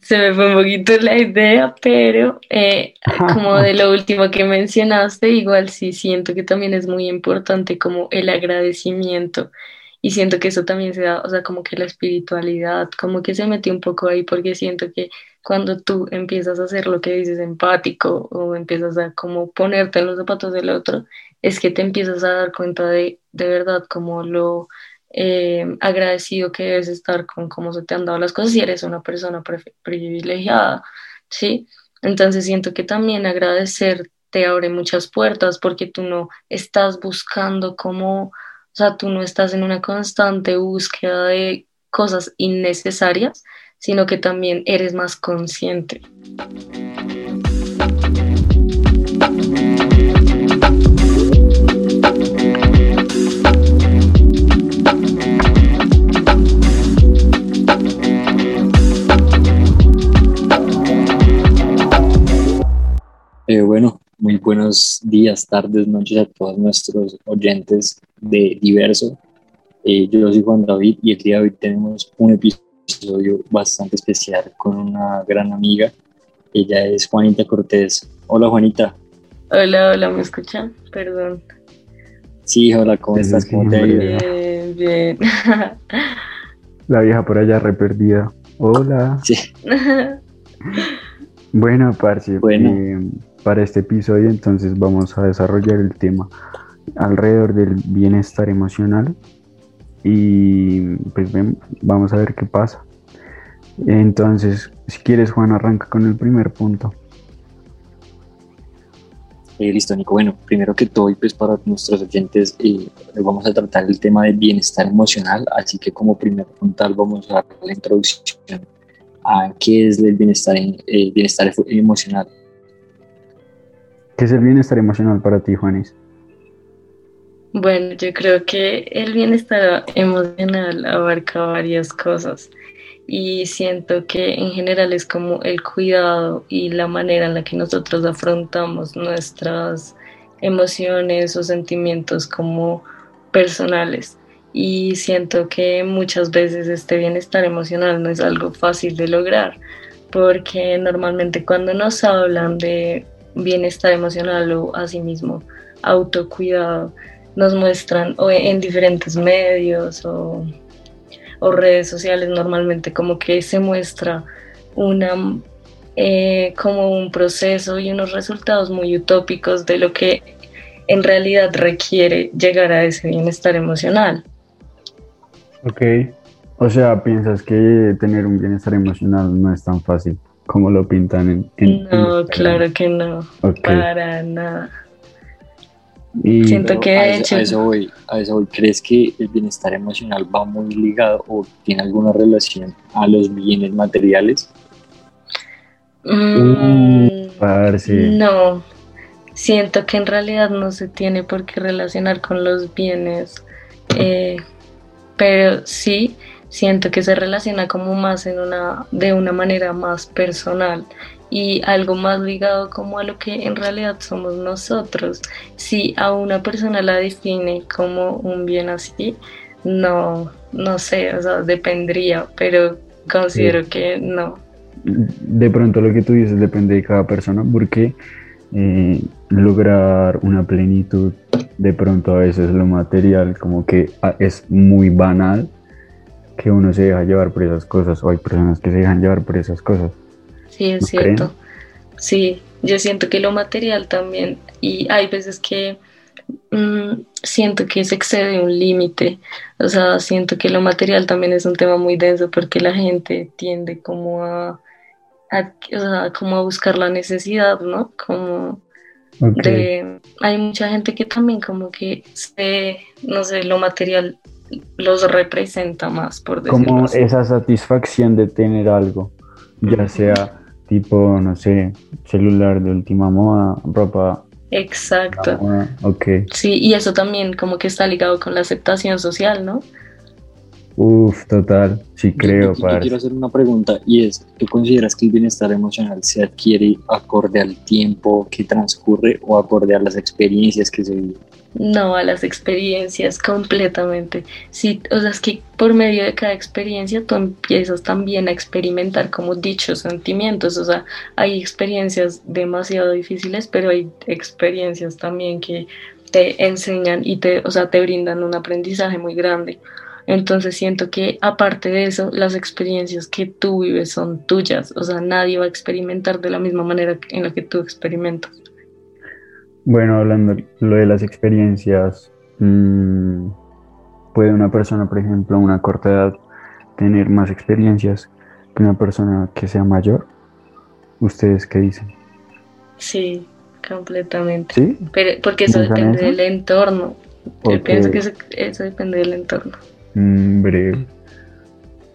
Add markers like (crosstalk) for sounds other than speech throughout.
se me fue un poquito la idea, pero eh, como de lo último que mencionaste, igual sí siento que también es muy importante como el agradecimiento. Y siento que eso también se da, o sea, como que la espiritualidad, como que se metió un poco ahí porque siento que cuando tú empiezas a hacer lo que dices empático o empiezas a como ponerte en los zapatos del otro, es que te empiezas a dar cuenta de, de verdad como lo eh, agradecido que debes estar con cómo se te han dado las cosas y eres una persona privilegiada, ¿sí? Entonces siento que también agradecer te abre muchas puertas porque tú no estás buscando cómo, o sea, tú no estás en una constante búsqueda de cosas innecesarias, sino que también eres más consciente. Eh, bueno, muy buenos días, tardes, noches a todos nuestros oyentes de Diverso. Eh, yo soy Juan David y el día de hoy tenemos un episodio bastante especial con una gran amiga. Ella es Juanita Cortés. Hola Juanita. Hola, hola, ¿me escuchan? Perdón. Sí, hola, ¿cómo estás? ¿Cómo te Bien, bien. (laughs) La vieja por allá re perdida. Hola. Sí. (laughs) Bueno, parce, Bueno. eh, para este episodio entonces vamos a desarrollar el tema alrededor del bienestar emocional y pues ven, vamos a ver qué pasa. Entonces, si quieres Juan, arranca con el primer punto. Eh, listo, Nico. Bueno, primero que todo, pues para nuestros oyentes, eh, vamos a tratar el tema del bienestar emocional, así que como primer puntal vamos a dar la introducción a qué es el bienestar, en- eh, bienestar emocional. ¿Qué es el bienestar emocional para ti, Juanis? Bueno, yo creo que el bienestar emocional abarca varias cosas y siento que en general es como el cuidado y la manera en la que nosotros afrontamos nuestras emociones o sentimientos como personales. Y siento que muchas veces este bienestar emocional no es algo fácil de lograr porque normalmente cuando nos hablan de bienestar emocional o asimismo autocuidado, nos muestran o en diferentes medios o, redes sociales normalmente como que se muestra una eh, como un proceso y unos resultados muy utópicos de lo que en realidad requiere llegar a ese bienestar emocional. Ok. O sea, ¿piensas que tener un bienestar emocional no es tan fácil como lo pintan en, en No, Instagram? claro que no, para nada. Y Siento Pero que a de eso, hecho- a eso voy, a eso voy. ¿Crees que el bienestar emocional va muy ligado o tiene alguna relación a los bienes materiales? Mm, parce. No, siento que en realidad no se tiene por qué relacionar con los bienes, eh, pero sí siento que se relaciona como más en una, de una manera más personal y algo más ligado como a lo que en realidad somos nosotros. Si a una persona la define como un bien así, no, no sé, o sea, dependería, pero considero que no. De pronto lo que tú dices depende de cada persona porque eh, lograr una plenitud de pronto a veces lo material como que ah, es muy banal que uno se deja llevar por esas cosas o hay personas que se dejan llevar por esas cosas. Sí, es ¿No cierto. Sí, yo siento que lo material también, y hay veces que mm, siento que se excede un límite, o sea, siento que lo material también es un tema muy denso porque la gente tiende como a, a- o sea, como a buscar la necesidad, ¿no? Como de, hay mucha gente que también como que se, no sé, lo material los representa más, por decirlo Como así. esa satisfacción de tener algo, ya sea tipo, no sé, celular de última moda, ropa Exacto. la moda, ok. Sí, y eso también como que está ligado con la aceptación social, ¿no? Uf, total, sí creo, yo, yo parce. quiero hacer una pregunta y es, ¿tú consideras que el bienestar emocional se adquiere acorde al tiempo que transcurre o acorde a las experiencias que se viven? No, a las experiencias completamente. Sí, o sea, es que por medio de cada experiencia tú empiezas también a experimentar como dichos sentimientos. O sea, hay experiencias demasiado difíciles, pero hay experiencias también que te enseñan y te, o sea, te brindan un aprendizaje muy grande. Entonces siento que aparte de eso, las experiencias que tú vives son tuyas. O sea, nadie va a experimentar de la misma manera en la que tú experimentas. Bueno, hablando lo de las experiencias, mm, puede una persona, por ejemplo, a una corta edad, tener más experiencias que una persona que sea mayor. ¿Ustedes qué dicen? Sí, completamente. ¿Sí? Pero, porque eso depende del entorno. Yo pienso que eso, depende del entorno. Breve.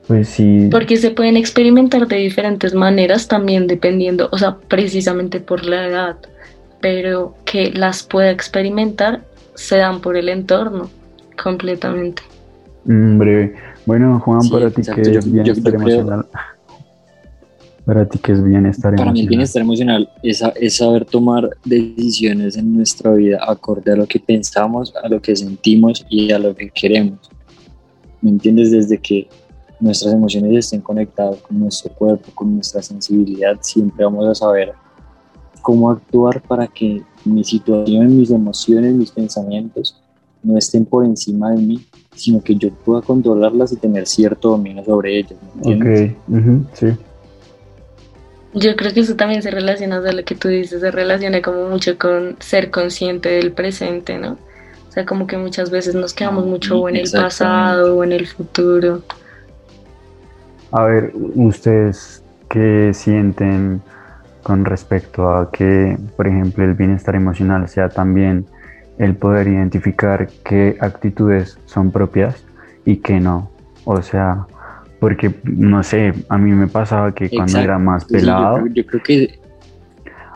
Pues sí. Porque se pueden experimentar de diferentes maneras también dependiendo, o sea, precisamente por la edad pero que las pueda experimentar se dan por el entorno completamente. breve. Bueno, Juan, para ti que es bienestar emocional. para ti que es bienestar emocional. Para mí el bienestar emocional es, es saber tomar decisiones en nuestra vida acorde a lo que pensamos, a lo que sentimos y a lo que queremos. ¿Me entiendes? Desde que nuestras emociones estén conectadas con nuestro cuerpo, con nuestra sensibilidad, siempre vamos a saber cómo actuar para que mi situación, mis emociones, mis pensamientos no estén por encima de mí, sino que yo pueda controlarlas y tener cierto dominio sobre ellas. ok, sí. Yo creo que eso también se relaciona, a lo que tú dices, se relaciona como mucho con ser consciente del presente, ¿no? O sea, como que muchas veces nos quedamos mucho en el pasado o en el futuro. A ver, ustedes qué sienten con respecto a que, por ejemplo, el bienestar emocional sea también el poder identificar qué actitudes son propias y qué no. O sea, porque, no sé, a mí me pasaba que cuando era más pelado... yo, creo, que...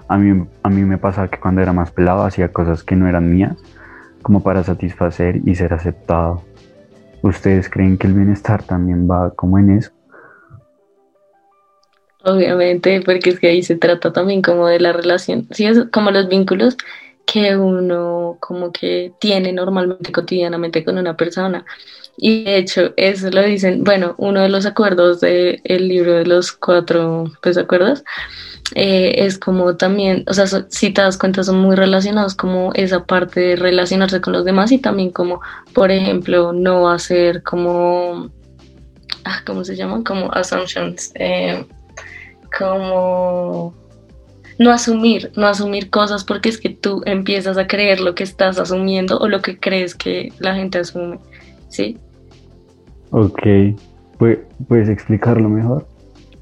A mí, a mí me pasaba que cuando era más pelado hacía cosas que no eran mías, como para satisfacer y ser aceptado. ¿Ustedes creen que el bienestar también va como en eso? Obviamente, porque es que ahí se trata también como de la relación, sí, es como los vínculos que uno como que tiene normalmente cotidianamente con una persona. Y de hecho, eso lo dicen, bueno, uno de los acuerdos del libro de los cuatro pues, acuerdos eh, es como también, o sea, si te das cuenta, son muy relacionados como esa parte de relacionarse con los demás y también como, por ejemplo, no hacer como, ah, ¿cómo se llaman? Como assumptions. Eh, como no asumir, no asumir cosas porque es que tú empiezas a creer lo que estás asumiendo o lo que crees que la gente asume, ¿sí? Ok, ¿puedes explicarlo mejor?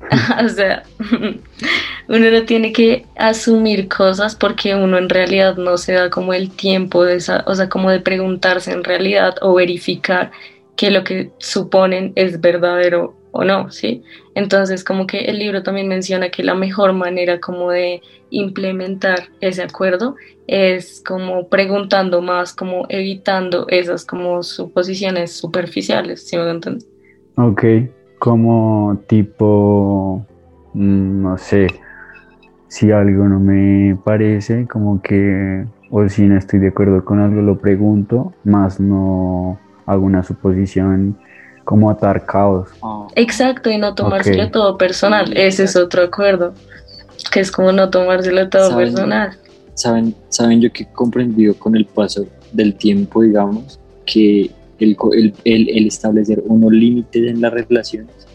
(laughs) o sea, (laughs) uno no tiene que asumir cosas porque uno en realidad no se da como el tiempo de esa, o sea, como de preguntarse en realidad o verificar que lo que suponen es verdadero o no, ¿sí? Entonces, como que el libro también menciona que la mejor manera como de implementar ese acuerdo es como preguntando más, como evitando esas como suposiciones superficiales, ¿sí me entiendes? Ok, como tipo, mm, no sé, si algo no me parece, como que, o si no estoy de acuerdo con algo, lo pregunto, más no hago una suposición como atar caos. Ah. Exacto, y no tomárselo todo personal. Ese es otro acuerdo, que es como no tomárselo todo personal. Saben, saben yo que he comprendido con el paso del tiempo, digamos, que el, el, el, establecer unos límites en las relaciones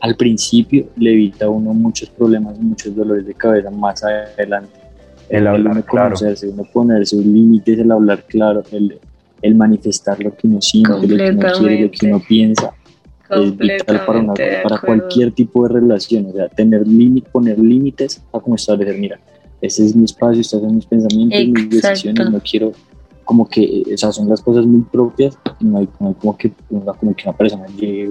al principio le evita a uno muchos problemas, muchos dolores de cabeza más adelante. El hablar claro. Conocerse, uno poner sus límites, el hablar claro, el, el manifestar lo que uno siente, lo que uno quiere, lo que uno piensa, es vital para, para cualquier tipo de relación. O sea, tener límites, poner límites a como establecer, mira, ese es mi espacio, estos son mis pensamientos, mis decisiones, no quiero como que, esas son las cosas muy propias, y no hay, como, que, como que una persona llegue,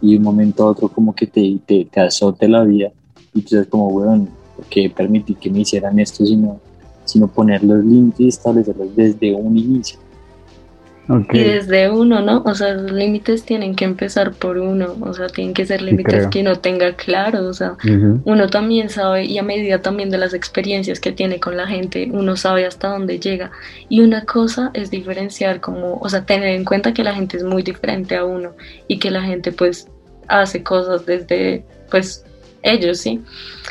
y de un momento a otro como que te, te, te azote la vida, y tú sabes como, weón, que permití que me hicieran esto, sino, sino poner los límites y establecerlos desde un inicio. Y desde uno, ¿no? O sea, los límites tienen que empezar por uno, o sea, tienen que ser límites que uno tenga claro, o sea, uno también sabe, y a medida también de las experiencias que tiene con la gente, uno sabe hasta dónde llega. Y una cosa es diferenciar como, o sea, tener en cuenta que la gente es muy diferente a uno y que la gente pues hace cosas desde, pues, ellos, ¿sí?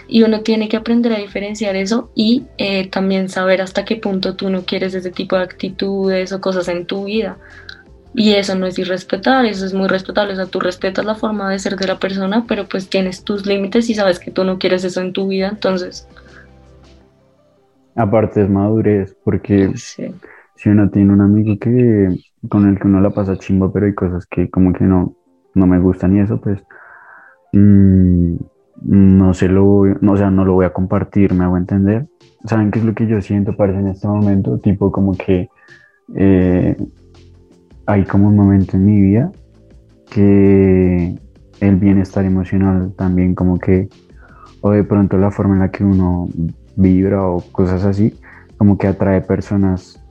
Y uno tiene que aprender a diferenciar eso y eh, también saber hasta qué punto tú no quieres ese tipo de actitudes o cosas en tu vida. Y eso no es irrespetar, eso es muy respetable. O sea, tú respetas la forma de ser de la persona, pero pues tienes tus límites y sabes que tú no quieres eso en tu vida, entonces. Aparte es madurez, porque si uno tiene un amigo que con el que uno la pasa chimba, pero hay cosas que como que no, no me gustan y eso, pues. Mmm, no se lo no, sea, no lo voy a compartir, me hago entender. ¿Saben qué es lo que yo siento, parece, en este momento? Tipo como que eh, hay como un momento en mi vida que el bienestar emocional también como que, o de pronto la forma en la que uno vibra o cosas así, como que atrae personas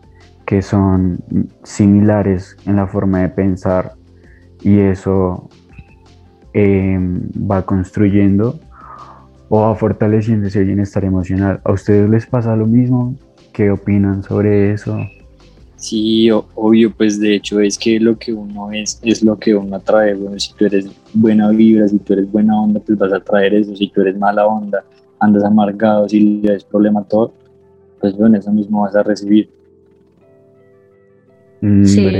que son similares en la forma de pensar y eso Em, va construyendo o va fortaleciendo ese bienestar emocional. ¿A ustedes les pasa lo mismo? ¿Qué opinan sobre eso? Sí, obvio, pues de hecho es que lo que uno es, es lo que uno atrae. Bueno, si tú eres buena vibra, si tú eres buena onda, pues vas a atraer eso. Si tú eres mala onda, andas amargado, si le das problema a todo, pues bueno, eso mismo vas a recibir. Mm, sí,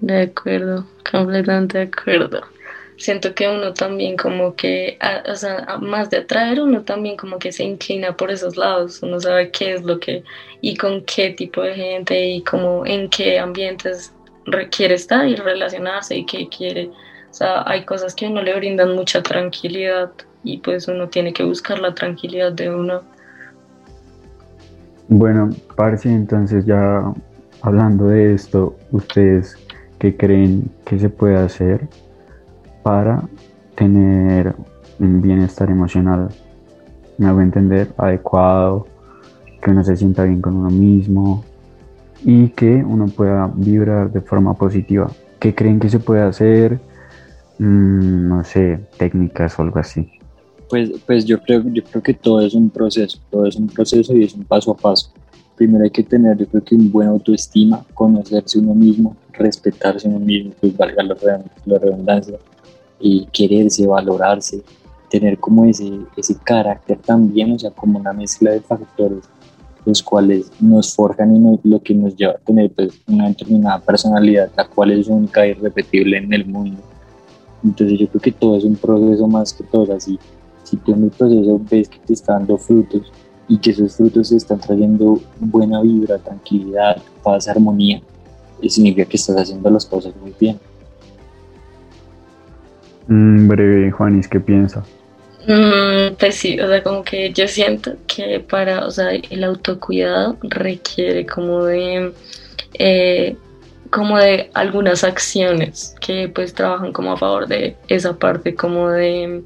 de acuerdo, completamente de acuerdo siento que uno también como que, o sea, más de atraer, uno también como que se inclina por esos lados, uno sabe qué es lo que y con qué tipo de gente y como en qué ambientes requiere estar y relacionarse y qué quiere. O sea, hay cosas que a uno le brindan mucha tranquilidad y pues uno tiene que buscar la tranquilidad de uno. Bueno, Parsi, entonces ya hablando de esto, ¿ustedes qué creen que se puede hacer para tener un bienestar emocional, me hago entender, adecuado, que uno se sienta bien con uno mismo y que uno pueda vibrar de forma positiva. ¿Qué creen que se puede hacer? Mm, no sé, técnicas o algo así. Pues, pues yo, creo, yo creo que todo es un proceso, todo es un proceso y es un paso a paso. Primero hay que tener, yo creo que un buen autoestima, conocerse uno mismo, respetarse uno mismo, pues valga la redundancia, y quererse, valorarse, tener como ese, ese carácter también, o sea, como una mezcla de factores los cuales nos forjan y lo que nos lleva a tener pues, una determinada personalidad, la cual es única y irrepetible en el mundo. Entonces yo creo que todo es un proceso más que todo, así si tú en el proceso ves que te está dando frutos y que esos frutos te están trayendo buena vibra, tranquilidad, paz, armonía, significa que estás haciendo las cosas muy bien. Mm, breve, Juanis, ¿qué piensa? Mm, pues sí, o sea, como que yo siento que para, o sea, el autocuidado requiere como de, eh, como de algunas acciones que pues trabajan como a favor de esa parte como de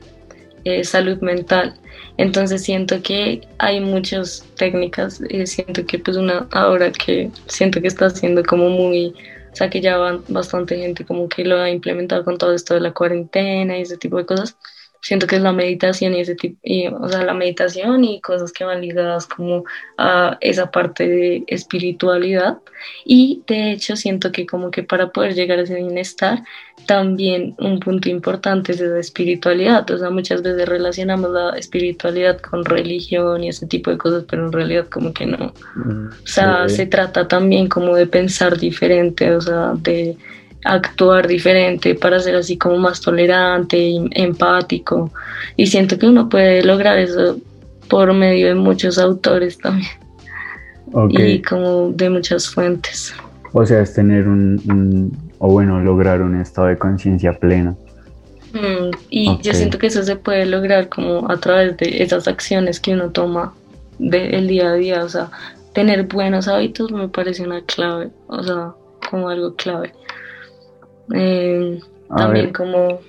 eh, salud mental. Entonces siento que hay muchas técnicas, eh, siento que pues una ahora que siento que está siendo como muy o sea que ya van bastante gente como que lo ha implementado con todo esto de la cuarentena y ese tipo de cosas siento que es la meditación y ese tipo, o sea, la meditación y cosas que van ligadas como a esa parte de espiritualidad. Y de hecho siento que como que para poder llegar a ese bienestar, también un punto importante es esa espiritualidad. O sea, muchas veces relacionamos la espiritualidad con religión y ese tipo de cosas, pero en realidad como que no. Mm, o sea, se trata también como de pensar diferente, o sea, de actuar diferente, para ser así como más tolerante, empático. Y siento que uno puede lograr eso por medio de muchos autores también. Y como de muchas fuentes. O sea, es tener un, o bueno, lograr un estado de conciencia plena. Mm, y yo siento que eso se puede lograr como a través de esas acciones que uno toma del día a día. O sea, tener buenos hábitos me parece una clave, o sea, como algo clave. Eh, también como...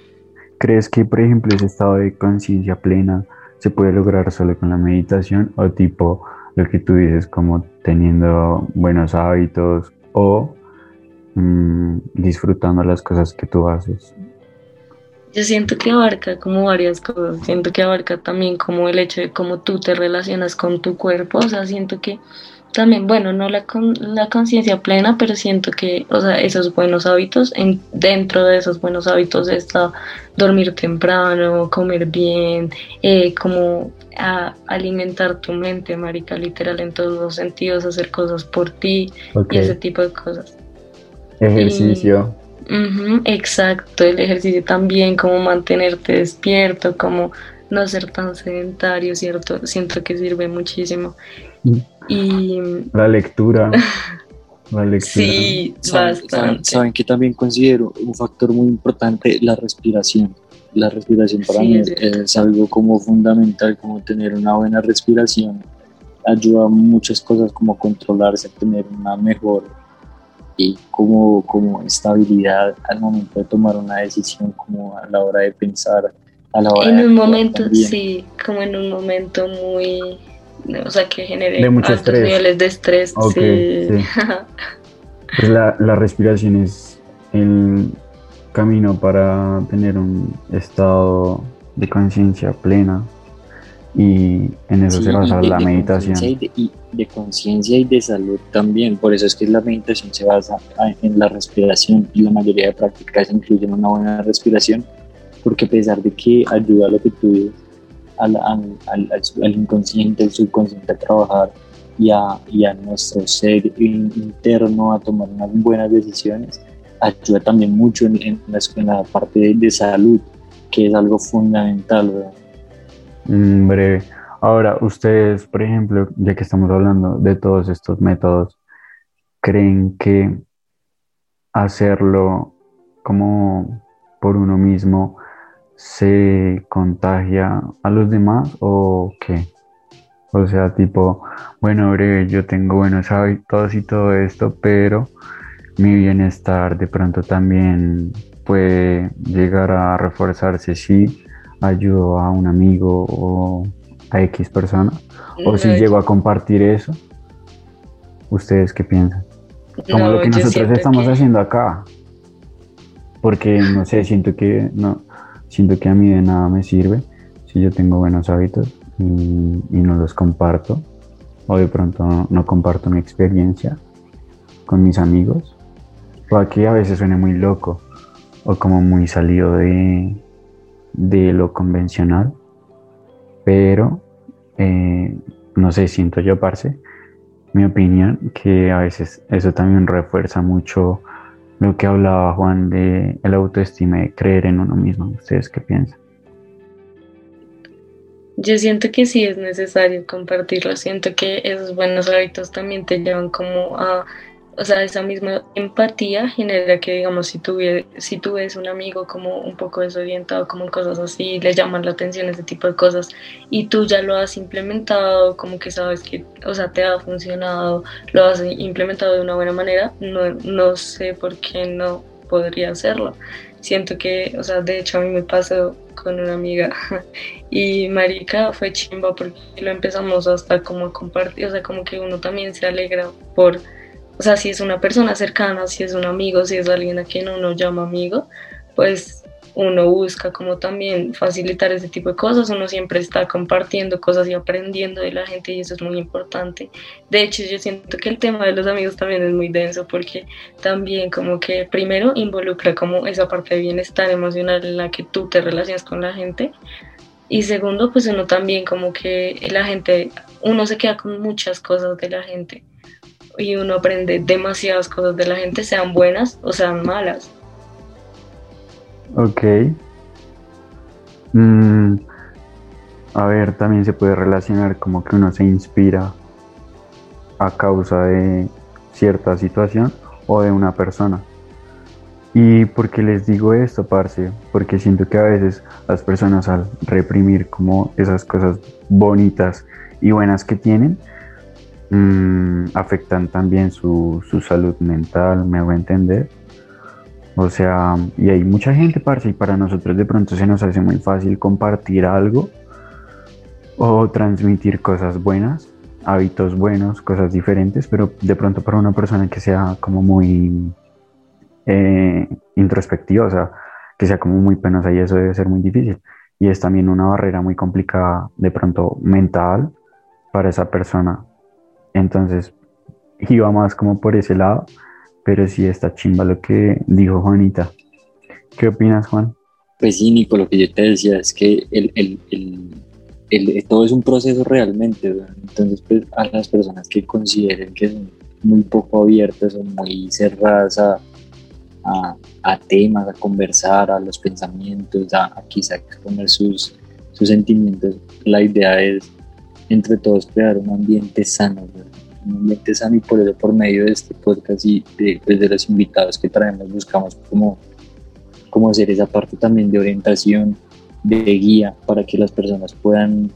¿Crees que, por ejemplo, ese estado de conciencia plena se puede lograr solo con la meditación o tipo lo que tú dices, como teniendo buenos hábitos o mm, disfrutando las cosas que tú haces? Yo siento que abarca como varias cosas, siento que abarca también como el hecho de cómo tú te relacionas con tu cuerpo, o sea, siento que también, bueno, no la, la conciencia plena, pero siento que, o sea, esos buenos hábitos, en, dentro de esos buenos hábitos está dormir temprano, comer bien, eh, como alimentar tu mente, marica, literal, en todos los sentidos, hacer cosas por ti y ese tipo de cosas. Ejercicio exacto, el ejercicio también, como mantenerte despierto, como no ser tan sedentario, ¿cierto? Siento que sirve muchísimo. Y... La lectura. La (laughs) lectura. Sí, bastante. ¿saben, que también considero un factor muy importante la respiración? La respiración para mí es, algo como fundamental, como tener una buena respiración ayuda a muchas cosas como controlarse, tener una mejor y como, como estabilidad al momento de tomar una decisión, como a la hora de pensar, a la hora en un momento, sí, como en un momento muy, o sea, que genere de altos estrés. niveles de estrés. sí. (laughs) pues la, la respiración es el camino para tener un estado de conciencia plena y en eso se basa la meditación. Y de, conciencia y de salud también, por eso es que la meditación se basa en la respiración y la mayoría de prácticas incluyen una buena respiración, porque a pesar de que ayuda a lo que tú dices, al, al, al, inconsciente, al subconsciente a trabajar y a, y a nuestro ser interno a tomar unas buenas decisiones, ayuda también mucho en, en, la, parte de, salud, que es algo fundamental. ¿verdad? Mm, breve. Ahora, ustedes, por ejemplo, ya que estamos hablando de todos estos métodos, ¿creen que hacerlo como por uno mismo se contagia a los demás o qué? O sea, tipo, bueno, breve, yo tengo buenos hábitos y todo esto, pero mi bienestar de pronto también puede llegar a reforzarse si ayudo a un amigo o a X persona, o si llego a compartir eso, ¿ustedes qué piensan? Como lo que nosotros estamos haciendo acá. Porque no sé, siento que no, siento que a mí de nada me sirve si yo tengo buenos hábitos y, no los comparto, o de pronto no, comparto mi experiencia con mis amigos, o aquí a veces suena muy loco, o como muy salido de, de lo convencional, pero eh, no sé, siento yo, parce, mi opinión, que a veces eso también refuerza mucho lo que hablaba Juan de el autoestima de creer en uno mismo. ¿Ustedes qué piensan? Yo siento que sí es necesario compartirlo, siento que esos buenos hábitos también te llevan como a o sea, esa misma empatía genera que, digamos, si tú, si tú ves un amigo como un poco desorientado, como cosas así, le llaman la atención ese tipo de cosas, y tú ya lo has implementado, como que sabes que, o sea, te ha funcionado, lo has implementado de una buena manera, no, no sé por qué no podría hacerlo. Siento que, o sea, de hecho a mí me pasó con una amiga (laughs) y marica fue chimba porque lo empezamos hasta como a compartir, o sea, como que uno también se alegra por o sea, si es una persona cercana, si es un amigo, si es alguien a quien uno llama amigo, pues uno busca como también facilitar ese tipo de cosas, uno siempre está compartiendo cosas y aprendiendo de la gente y eso es muy importante. De hecho, yo siento que el tema de los amigos también es muy denso porque también como que primero involucra como esa parte de bienestar emocional en la que tú te relacionas con la gente. Y segundo, pues uno también como que la gente, uno se queda con muchas cosas de la gente y uno aprende demasiadas cosas de la gente, sean buenas o sean malas. Ok. Mm, a ver, también se puede relacionar como que uno se inspira a causa de cierta situación o de una persona. ¿Y por qué les digo esto, parce? Porque siento que a veces las personas al reprimir como esas cosas bonitas y buenas que tienen, Mm, afectan también su, salud mental, me hago entender. O sea, y hay mucha gente, parce, y para nosotros de pronto se nos hace muy fácil compartir algo o transmitir cosas buenas, hábitos buenos, cosas diferentes, pero de pronto para una persona que sea como muy eh, introspectiva, o sea, que sea como muy penosa y eso debe ser muy difícil. Y es también una barrera muy complicada de pronto mental para esa persona. Entonces, iba más como por ese lado, pero sí está chimba lo que dijo Juanita. ¿Qué opinas, Juan? Pues sí, Nico, lo que yo te decía es que el, el, el, todo es un proceso realmente. Entonces, pues, a las personas que consideren que son muy poco abiertas o muy cerradas a, a, temas, a conversar, a los pensamientos, a, a quizá exponer sus, sus sentimientos, la idea es entre todos crear un ambiente sano, un ambiente sano y por eso por medio de este podcast y de, pues, de los invitados que traemos buscamos como, como hacer esa parte también de orientación, de guía para que las personas puedan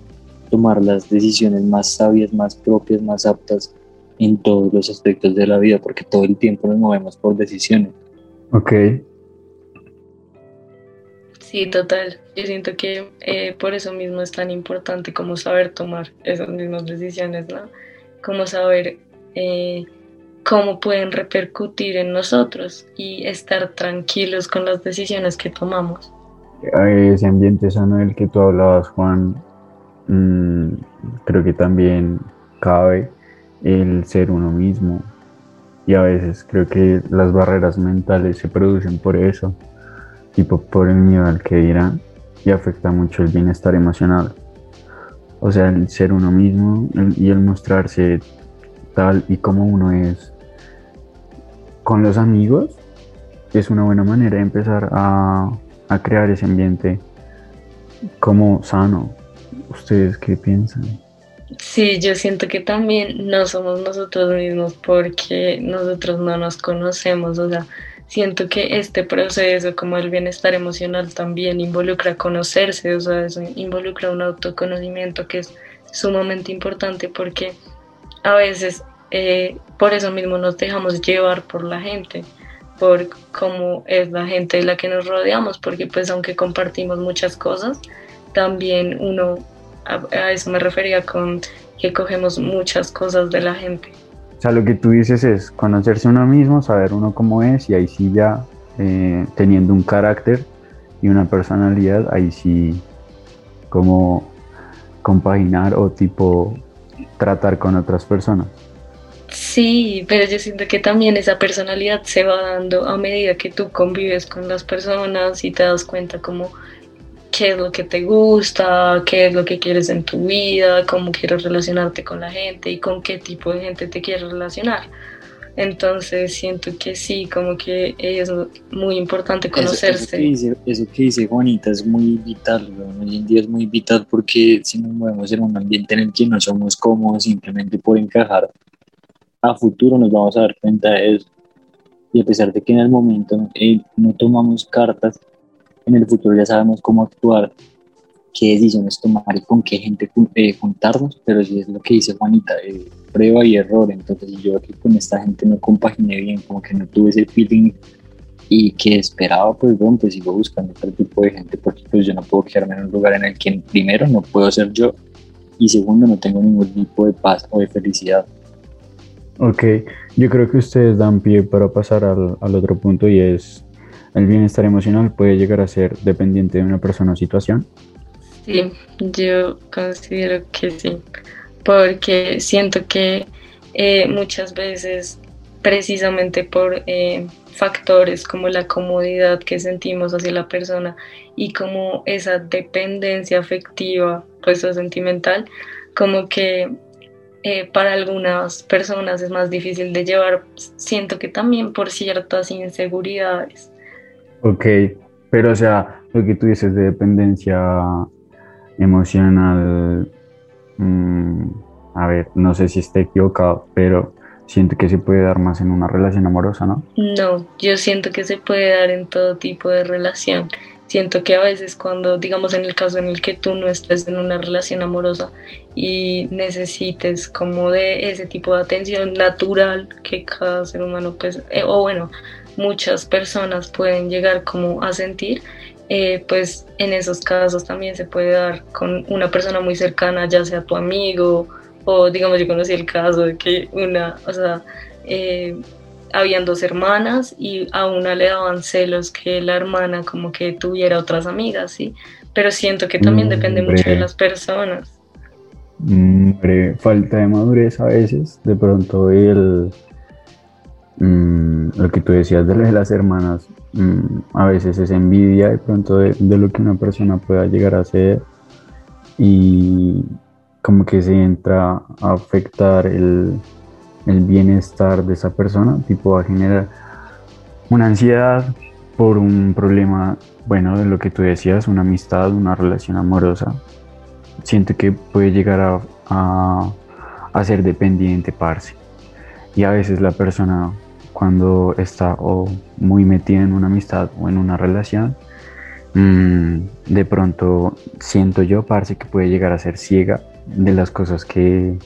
tomar las decisiones más sabias, más propias, más aptas en todos los aspectos de la vida, porque todo el tiempo nos movemos por decisiones. Ok. Sí, total. Yo siento que eh, por eso mismo es tan importante como saber tomar esas mismas decisiones, ¿no? Como saber eh, cómo pueden repercutir en nosotros y estar tranquilos con las decisiones que tomamos. Ese ambiente sano del que tú hablabas, Juan, mm, creo que también cabe el ser uno mismo, y a veces creo que las barreras mentales se producen por eso, por el miedo al que dirán y afecta mucho el bienestar emocional. O sea, el ser uno mismo y el mostrarse tal y como uno es con los amigos es una buena manera de empezar a, a crear ese ambiente como sano. ¿Ustedes qué piensan? Sí, yo siento que también no somos nosotros mismos porque nosotros no nos conocemos, o sea, siento que este proceso como el bienestar emocional también involucra conocerse, o sea, eso involucra un autoconocimiento que es sumamente importante porque a veces eh, por eso mismo nos dejamos llevar por la gente, por cómo es la gente de la que nos rodeamos, porque pues aunque compartimos muchas cosas, también uno a, eso me refería con que cogemos muchas cosas de la gente. O sea, lo que tú dices es conocerse uno mismo, saber uno cómo es y ahí sí ya eh, teniendo un carácter y una personalidad, ahí sí como compaginar o tipo tratar con otras personas. Sí, pero yo siento que también esa personalidad se va dando a medida que tú convives con las personas y te das cuenta como qué es lo que te gusta, qué es lo que quieres en tu vida, cómo quieres relacionarte con la gente y con qué tipo de gente te quieres relacionar. Entonces siento que sí, como que es muy importante conocerse. Eso, que, dice, Juanita es muy vital, hoy en día es muy vital porque si nos movemos en un ambiente en el que no somos cómodos simplemente por encajar, a futuro nos vamos a dar cuenta de eso. Y a pesar de que en el momento eh, no tomamos cartas, en el futuro ya sabemos cómo actuar, qué decisiones tomar y con qué gente eh, juntarnos, pero si es lo que dice Juanita, eh, prueba y error, entonces yo aquí con esta gente no compaginé bien, como que no tuve ese feeling y que esperaba, pues bueno, pues sigo buscando otro tipo de gente porque pues yo no puedo quedarme en un lugar en el que primero no puedo ser yo y segundo no tengo ningún tipo de paz o de felicidad. Ok, yo creo que ustedes dan pie para pasar al, al otro punto y es el bienestar emocional puede llegar a ser dependiente de una persona o situación? Sí, yo considero que sí, porque siento que eh, muchas veces precisamente por eh, factores como la comodidad que sentimos hacia la persona y como esa dependencia afectiva, pues o sentimental, como que eh, para algunas personas es más difícil de llevar, siento que también por ciertas inseguridades Ok, pero o sea, lo que tú dices de dependencia emocional, mm, a ver, no sé si esté equivocado, pero siento que se puede dar más en una relación amorosa, ¿no? No, yo siento que se puede dar en todo tipo de relación. Siento que a veces cuando, digamos en el caso en el que tú no estés en una relación amorosa y necesites como de ese tipo de atención natural que cada ser humano, pues, eh, o bueno, muchas personas pueden llegar como a sentir, eh, pues en esos casos también se puede dar con una persona muy cercana, ya sea tu amigo o digamos yo conocí el caso de que una, o sea, eh, habían dos hermanas y a una le daban celos que la hermana como que tuviera otras amigas, ¿sí? Pero siento que también depende mucho de las personas. Mm, Hombre, falta de madurez a veces, de pronto el, mm, lo que tú decías de las hermanas, mm, a veces es envidia de pronto de, de lo que una persona pueda llegar a hacer y como que se entra a afectar el, el bienestar de esa persona, tipo a generar una ansiedad por un problema, bueno, de lo que tú decías, una amistad, una relación amorosa siento que puede llegar a, a, a ser dependiente, parce. Y a veces la persona cuando está muy metida en una amistad o en una relación, mm, de pronto siento yo, parce, que puede llegar a ser ciega de las cosas que,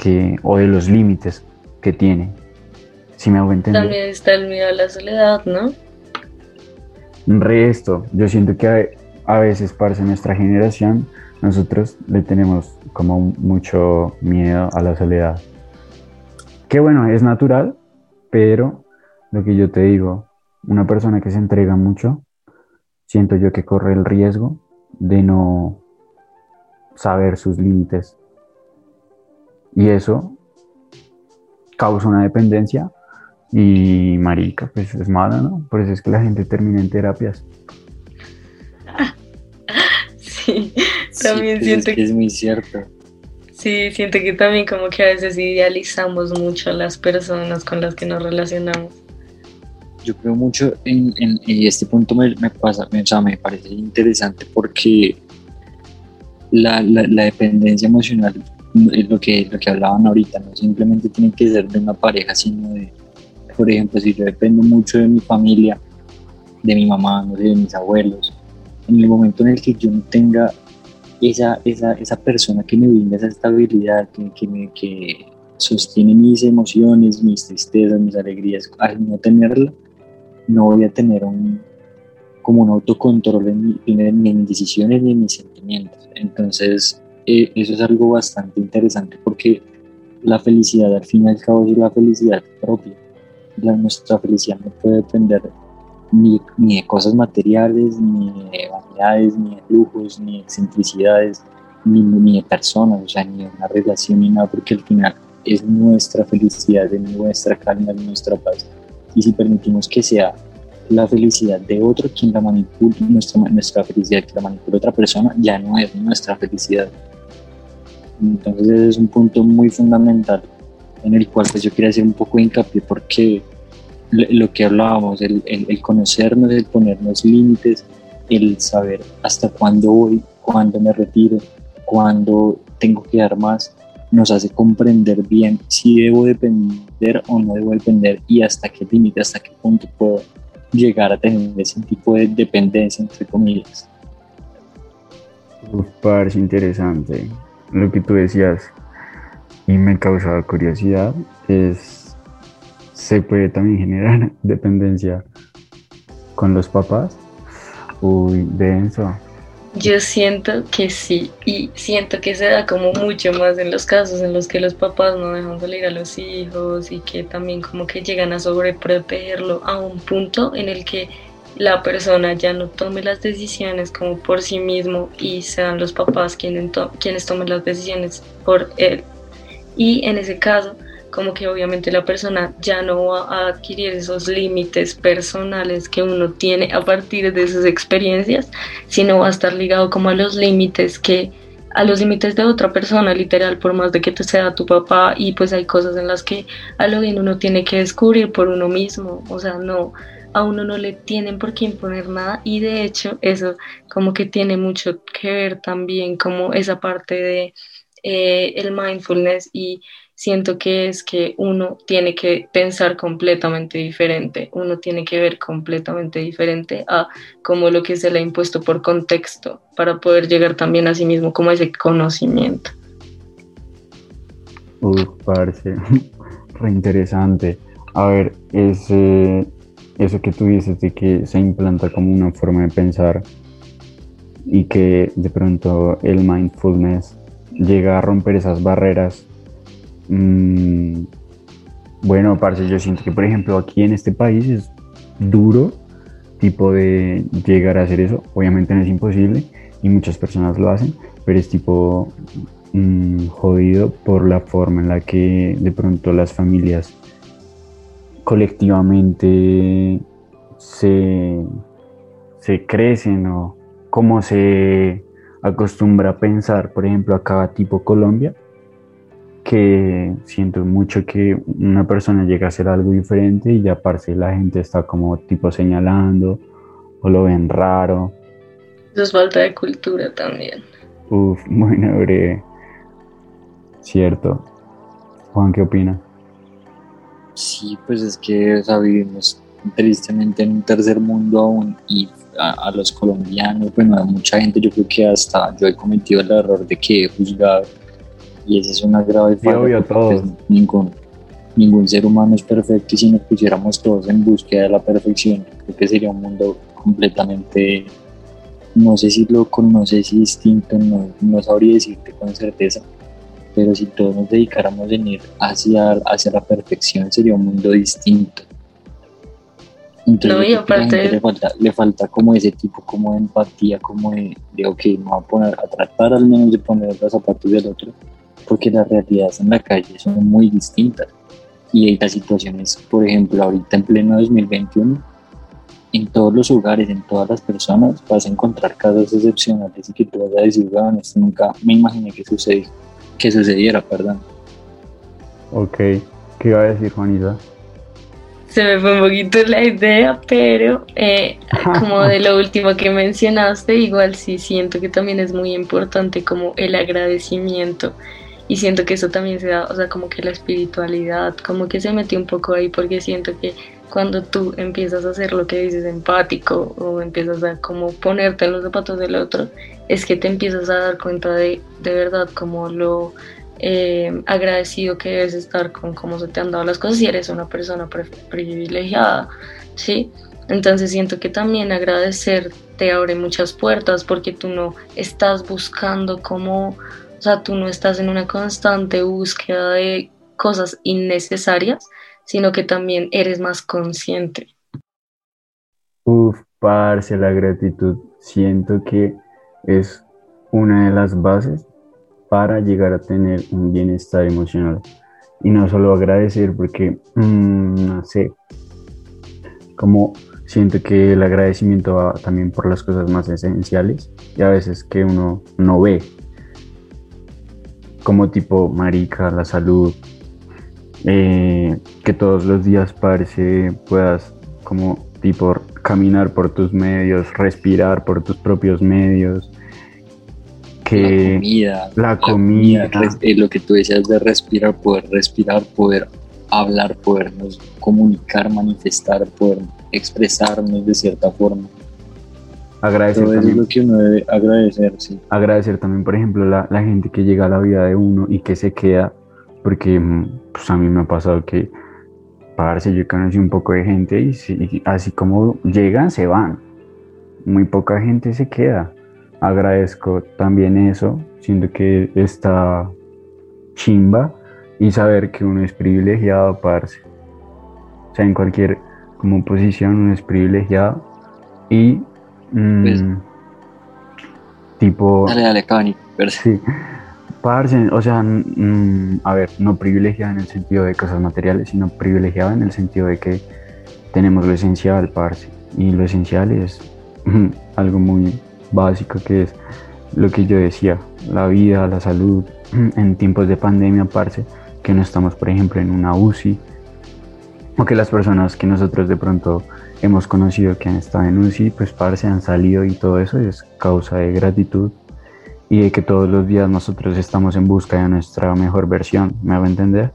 que o de los límites que tiene. Si me hago entender? También está el miedo a la soledad, ¿no? resto. Yo siento que a, a veces, parce, nuestra generación, nosotros le tenemos como mucho miedo a la soledad. Que bueno, es natural, pero lo que yo te digo, una persona que se entrega mucho, siento yo que corre el riesgo de no saber sus límites. Y eso causa una dependencia y marica, pues es mala, ¿no? Por eso es que la gente termina en terapias. (laughs) Sí, Sí, también pues siento es que es muy cierto. Sí, siento que también como que a veces idealizamos mucho a las personas con las que nos relacionamos. Yo creo mucho en, en- y este punto me, me pasa, me, o sea, me parece interesante porque la, la- la dependencia emocional lo que, lo que hablaban ahorita, no simplemente tiene que ser de una pareja, sino de, por ejemplo, si yo dependo mucho de mi familia, de mi mamá, no sé, de mis abuelos, en el momento en el que yo no tenga esa, esa, esa persona que me brinda esa estabilidad, que, que, me, que sostiene mis emociones, mis tristezas, mis alegrías, al no tenerla, no voy a tener un, como un autocontrol en, mi- en mis decisiones ni en mis sentimientos. Entonces, eh, eso es algo bastante interesante porque la felicidad al fin y al cabo es la felicidad propia. La, nuestra felicidad no puede depender ni, ni de cosas materiales, ni de vanidades, ni de lujos, ni de excentricidades, ni, ni de personas, o sea, ni de una relación, ni nada, porque al final es nuestra felicidad, es nuestra calma, es nuestra paz. Y si permitimos que sea la felicidad de otro quien la manipule, nuestra, nuestra felicidad que la manipule otra persona, ya no es nuestra felicidad. Entonces ese es un punto muy fundamental en el cual pues yo quería hacer un poco de hincapié porque lo, que hablábamos, el, el, el conocernos, el ponernos límites, el saber hasta cuándo voy, cuándo me retiro, cuándo tengo que dar más, nos hace comprender bien si debo depender o no debo depender y hasta qué límite, hasta qué punto puedo llegar a tener ese tipo de dependencia, entre comillas. Uf, parece interesante. Lo que tú decías y me causaba curiosidad es, ¿se puede también generar (laughs) dependencia con los papás? Uy, denso. Yo siento que sí, y siento que se da como mucho más en los casos en los que los papás no dejan salir a los hijos y que también como que llegan a sobreprotegerlo a un punto en el que la persona ya no tome las decisiones como por sí mismo y sean los papás quienes, quienes tomen las decisiones por él. Y en ese caso, como que obviamente la persona ya no va a adquirir esos límites personales que uno tiene a partir de sus experiencias, sino va a estar ligado como a los límites que a los límites de otra persona, literal, por más de que te sea tu papá y pues hay cosas en las que a lo bien uno tiene que descubrir por uno mismo, o sea, no a uno no le tienen por qué imponer nada y de hecho eso como que tiene mucho que ver también como esa parte de eh, el mindfulness y siento que es que uno tiene que pensar completamente diferente, uno tiene que ver completamente diferente a como lo que se le ha impuesto por contexto para poder llegar también a sí mismo como ese conocimiento. Uf, parece (laughs) re interesante. A ver, ese, eso que tú dices de que se implanta como una forma de pensar y que de pronto el mindfulness llega a romper esas barreras. mmm, Bueno, parce, yo siento que, por ejemplo, aquí en este país es duro, tipo de llegar a hacer eso. Obviamente no es imposible y muchas personas lo hacen, pero es tipo mm, jodido por la forma en la que de pronto las familias colectivamente se, se crecen o cómo se acostumbra a pensar, por ejemplo, acá tipo Colombia, que siento mucho que una persona llega a hacer algo diferente y ya aparte la gente está como tipo señalando o lo ven raro. Eso es falta de cultura también. Uf, (laughs) bueno, breve. Cierto. Juan, ¿qué opina? Sí, pues es que vivimos tristemente en un tercer mundo aún y a, los colombianos, bueno, a mucha gente yo creo que hasta yo he cometido el error de que he juzgado y esa es una grave falla. Pues, ningún, ningún ser humano es perfecto y si nos pusiéramos todos en búsqueda de la perfección, creo que sería un mundo completamente, no sé si loco, no sé si distinto, no, no sabría decirte con certeza, pero si todos nos dedicáramos en ir hacia, hacia la perfección sería un mundo distinto. Entonces, aparte... le, falta, le falta como ese tipo como de empatía, como de, de ok, me voy a poner a tratar al menos de poner los zapatos del otro porque las realidades en la calle son muy distintas y las situaciones, por ejemplo, ahorita en pleno 2021, en todos los hogares, en todas las personas, vas a encontrar casos excepcionales y que tú vas a decir, bueno, esto nunca me imaginé que, sucediera, que sucediera, perdón. Ok, ¿qué iba a decir Juanita? Se me fue un poquito la idea, pero eh, (laughs) como de lo último que mencionaste, igual sí siento que también es muy importante como el agradecimiento y siento que eso también se da, o sea, como que la espiritualidad, como que se metió un poco ahí porque siento que cuando tú empiezas a hacer lo que dices empático o empiezas a como ponerte en los zapatos del otro, es que te empiezas a dar cuenta de, de verdad como lo eh, agradecido que debes estar con cómo se te han dado las cosas y eres una persona privilegiada, ¿sí? Entonces siento que también agradecer te abre muchas puertas porque tú no estás buscando cómo o sea, tú no estás en una constante búsqueda de cosas innecesarias, sino que también eres más consciente. Uf, parce, la gratitud. Siento que es una de las bases para llegar a tener un bienestar emocional. Y no solo agradecer, porque, mm, no sé, como siento que el agradecimiento va también por las cosas más esenciales y a veces que uno no ve como tipo marica, la salud, eh, que todos los días parece puedas como tipo caminar por tus medios, respirar por tus propios medios, que la comida, la, comida, eh, lo que tú decías de respirar, poder respirar, poder hablar, podernos comunicar, manifestar, poder expresarnos de cierta forma. Agradecer también. lo que uno debe agradecer, sí. Agradecer también, por ejemplo, la, la, gente que llega a la vida de uno y que se queda, porque mm, pues a mí me ha pasado que, parece yo conocí un poco de gente y, así como llegan, se van. Muy poca gente se queda. Agradezco también eso, siento que está chimba y saber que uno es privilegiado, parce. O sea, en cualquier como posición uno es privilegiado y pues, mm, tipo. Dale, dale, Cavani. Sí. Parce, o sea, mm, a ver, no privilegiado en el sentido de cosas materiales, sino privilegiado en el sentido de que tenemos lo esencial, parce. Y lo esencial es algo muy básico que es lo que yo decía, la vida, la salud, en tiempos de pandemia, parce, que no estamos, por ejemplo, en una UCI, o que las personas que nosotros de pronto hemos conocido que han estado en UCI, pues parce, han salido y todo eso es causa de gratitud y de que todos los días nosotros estamos en busca de nuestra mejor versión. ¿Me hago entender?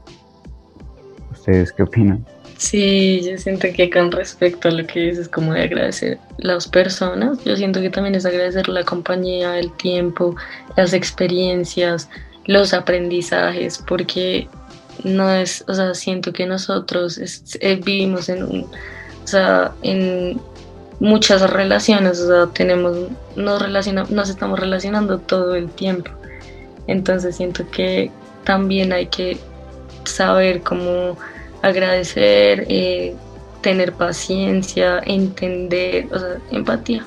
¿Ustedes qué opinan? Sí, yo siento que con respecto a lo que dices, como de agradecer las personas, yo siento que también es agradecer la compañía, el tiempo, las experiencias, los aprendizajes, porque no es, o sea, siento que nosotros eh, vivimos en un o sea, en muchas relaciones, o sea, tenemos, nos, relaciona, nos estamos relacionando todo el tiempo. Entonces siento que también hay que saber cómo agradecer, eh, tener paciencia, entender, o sea, empatía.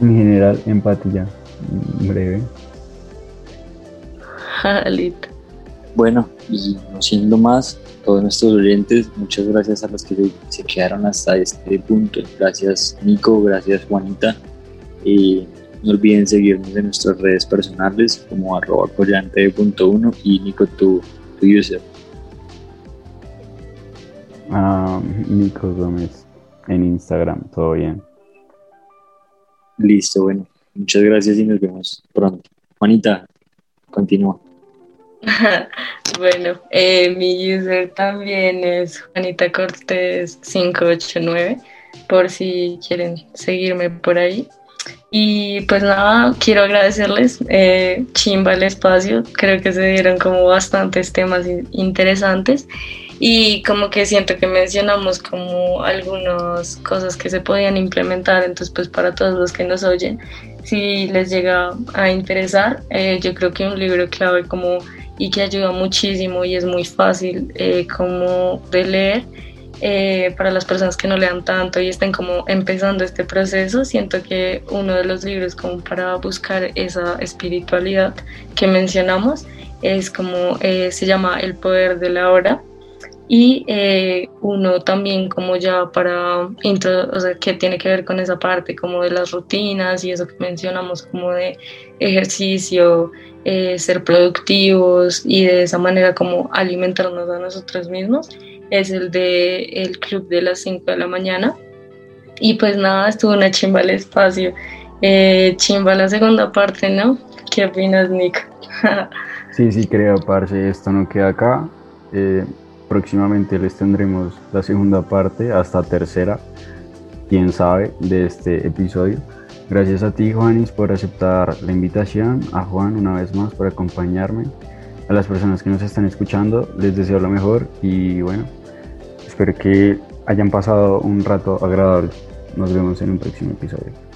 En general, empatía, breve. (laughs) Bueno, y no siendo más, todos nuestros oyentes, muchas gracias a los que se quedaron hasta este punto. Gracias Nico, gracias Juanita. Y no olviden seguirnos en nuestras redes personales como arroba collante.1 y Nico, tu, tu user. Ah, Nico Gómez en Instagram, todo bien. Listo, bueno, muchas gracias y nos vemos pronto. Juanita, continúa. (laughs) bueno, eh, mi user también es Juanita Cortés 589, por si quieren seguirme por ahí. Y pues nada, quiero agradecerles, eh, chimba el espacio, creo que se dieron como bastantes temas interesantes. Y como que siento que mencionamos como algunas cosas que se podían implementar, entonces pues para todos los que nos oyen, si les llega a interesar, eh, yo creo que un libro clave como y que ayuda muchísimo y es muy fácil eh, como de leer eh, para las personas que no lean tanto y estén como empezando este proceso, siento que uno de los libros como para buscar esa espiritualidad que mencionamos es como eh, se llama El poder de la hora y eh, uno también como ya para, o sea, que tiene que ver con esa parte como de las rutinas y eso que mencionamos como de ejercicio, ser productivos y de esa manera como alimentarnos a nosotros mismos es el de el club de las 5 de la mañana. Y pues nada, estuvo una chimba el espacio. Eh, chimba la segunda parte, ¿no? ¿Qué opinas, Nick? (laughs) sí, sí, creo, parce, esto no queda acá. Eh, próximamente les tendremos la segunda parte, hasta tercera, quién sabe, de este episodio. Gracias a ti, Juanis, por aceptar la invitación. A Juan, una vez más, por acompañarme. A las personas que nos están escuchando, les deseo lo mejor y bueno, Espero que hayan pasado un rato agradable. Nos vemos en un próximo episodio.